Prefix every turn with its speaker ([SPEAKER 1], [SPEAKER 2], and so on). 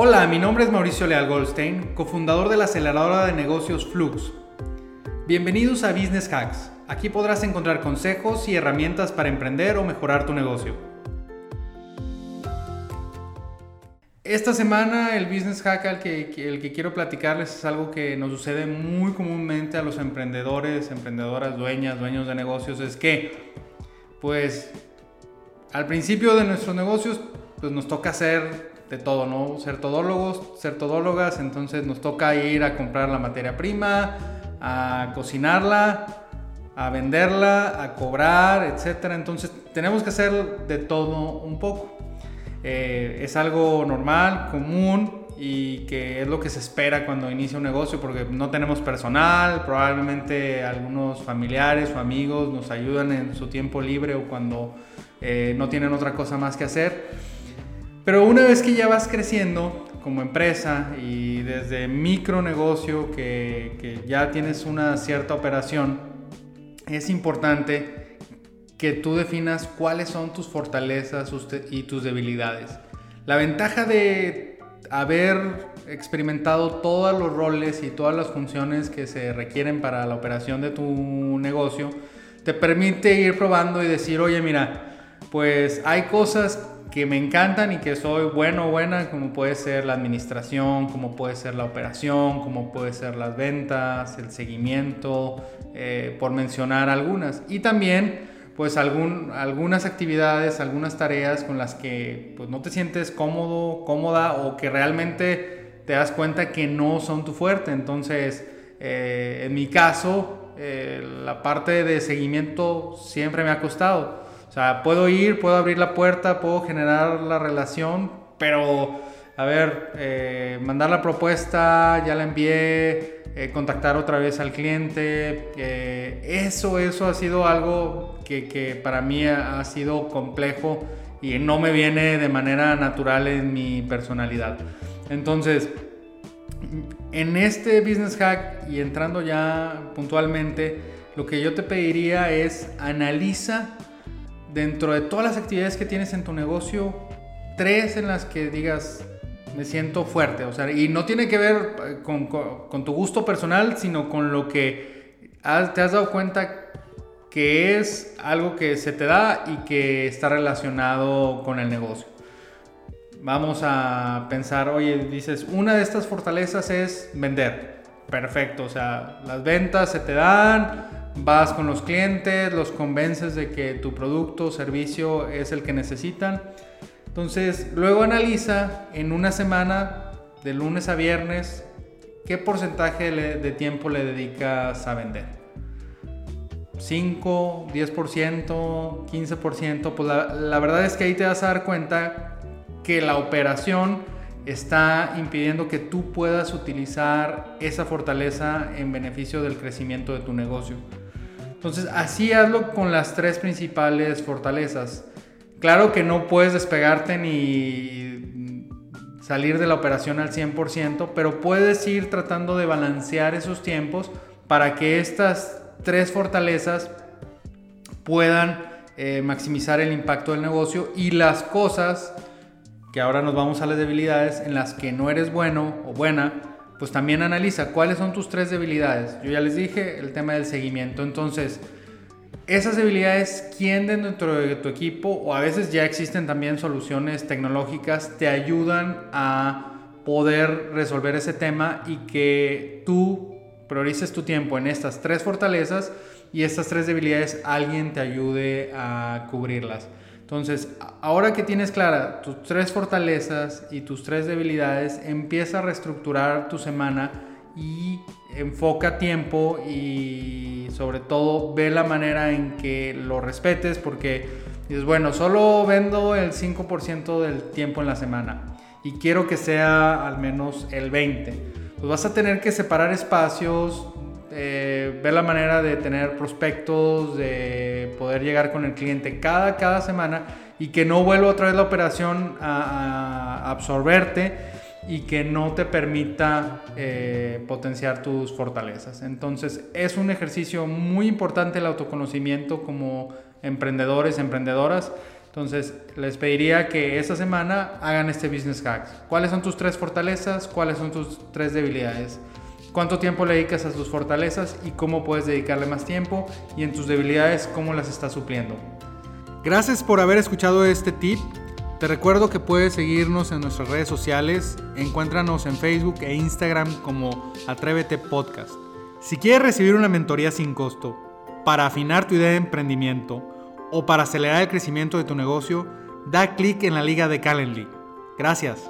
[SPEAKER 1] Hola, mi nombre es Mauricio Leal Goldstein, cofundador de la aceleradora de negocios Flux. Bienvenidos a Business Hacks. Aquí podrás encontrar consejos y herramientas para emprender o mejorar tu negocio. Esta semana el business hack al que, el que quiero platicarles es algo que nos sucede muy comúnmente a los emprendedores, emprendedoras, dueñas, dueños de negocios, es que pues al principio de nuestros negocios pues nos toca hacer de todo, ¿no? Ser todólogos, ser todólogas, entonces nos toca ir a comprar la materia prima, a cocinarla, a venderla, a cobrar, etcétera. Entonces tenemos que hacer de todo un poco. Eh, es algo normal, común y que es lo que se espera cuando inicia un negocio porque no tenemos personal, probablemente algunos familiares o amigos nos ayudan en su tiempo libre o cuando eh, no tienen otra cosa más que hacer. Pero una vez que ya vas creciendo como empresa y desde micro negocio que, que ya tienes una cierta operación, es importante que tú definas cuáles son tus fortalezas y tus debilidades. La ventaja de haber experimentado todos los roles y todas las funciones que se requieren para la operación de tu negocio, te permite ir probando y decir, oye, mira, pues hay cosas que me encantan y que soy bueno o buena, como puede ser la administración, como puede ser la operación, como puede ser las ventas, el seguimiento, eh, por mencionar algunas. Y también pues algún, algunas actividades, algunas tareas con las que pues, no te sientes cómodo, cómoda o que realmente te das cuenta que no son tu fuerte. Entonces, eh, en mi caso, eh, la parte de seguimiento siempre me ha costado. Sea, puedo ir, puedo abrir la puerta, puedo generar la relación, pero, a ver, eh, mandar la propuesta, ya la envié, eh, contactar otra vez al cliente. eso, eso ha sido algo que, que, para mí ha sido complejo y no me viene de manera natural en mi personalidad. Entonces, en este business hack y entrando ya puntualmente, lo que yo te pediría es analiza dentro de todas las actividades que tienes en tu negocio, tres en las que digas, me siento fuerte, o sea, y no tiene que ver eh, con, con, tu gusto personal, sino con lo que te has dado cuenta que es algo que se te da y que está relacionado con el negocio. Vamos a pensar, oye, dices, una de estas fortalezas es vender. Perfecto, o sea, las ventas se te dan, vas con los clientes, los convences de que tu producto o servicio es el que necesitan entonces, luego analiza en una semana, de lunes a viernes, qué porcentaje de tiempo le dedicas a vender. 5, 10%, 15%, pues la, la, verdad es que ahí te vas a dar cuenta que la operación está impidiendo que tú puedas utilizar esa fortaleza en beneficio del crecimiento de tu negocio. Entonces, así hazlo con las tres principales fortalezas. Claro que no puedes despegarte ni salir de la operación al 100%, pero puedes ir tratando de balancear esos tiempos para que estas tres fortalezas puedan eh, maximizar el impacto del negocio y las cosas que ahora nos vamos a las debilidades en las que no eres bueno o buena, pues también analiza cuáles son tus tres debilidades. Yo ya les dije el tema del seguimiento, entonces esas debilidades, ¿quién dentro de tu equipo, o a veces ya existen también soluciones tecnológicas, te ayudan a poder resolver ese tema y que tú priorices tu tiempo en estas tres fortalezas y estas tres debilidades alguien te ayude a cubrirlas. Entonces, ahora que tienes clara tus tres fortalezas y tus tres debilidades, empieza a reestructurar tu semana y enfoca tiempo y sobre todo ve la manera en que lo respetes porque dices, bueno, solo vendo el 5% del tiempo en la semana y quiero que sea al menos el 20%. Pues vas a tener que separar espacios, eh, ver la manera de tener prospectos, de poder llegar con el cliente cada, cada semana y que no vuelva otra vez la operación a, a absorberte y que no te permita eh, potenciar tus fortalezas. Entonces es un ejercicio muy importante el autoconocimiento como emprendedores, emprendedoras. Entonces, les pediría que esta semana hagan este business hack. ¿Cuáles son tus tres fortalezas? ¿Cuáles son tus tres debilidades? ¿Cuánto tiempo le dedicas a tus fortalezas y cómo puedes dedicarle más tiempo? Y en tus debilidades, ¿cómo las estás supliendo? Gracias por haber escuchado este tip. Te recuerdo que puedes seguirnos en nuestras redes sociales. Encuéntranos en Facebook e Instagram como Atrévete Podcast. Si quieres recibir una mentoría sin costo para afinar tu idea de emprendimiento o para acelerar el crecimiento de tu negocio, da clic en la liga de Calendly. Gracias.